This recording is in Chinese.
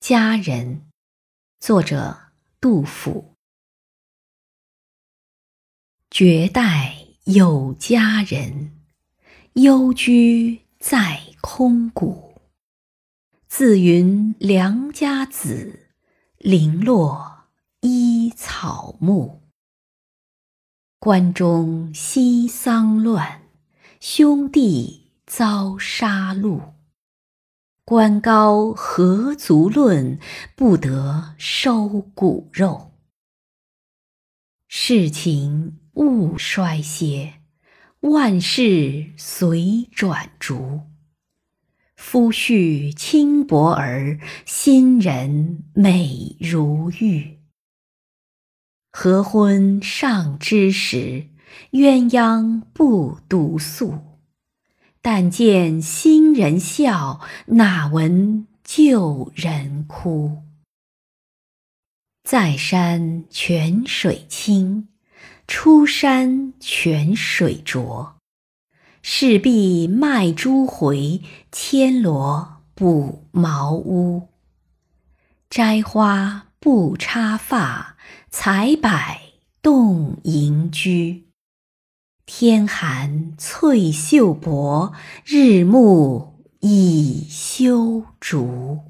佳人，作者杜甫。绝代有佳人，幽居在空谷。自云良家子，零落依草木。关中西丧乱，兄弟遭杀戮。官高何足论，不得收骨肉。世情勿衰歇，万事随转逐。夫婿轻薄儿，新人美如玉。合婚尚之时，鸳鸯不独宿。但见新人笑，哪闻旧人哭。在山泉水清，出山泉水浊。势必卖珠回，牵罗补茅屋。摘花不插发，采柏动盈居。天寒翠袖薄，日暮倚修竹。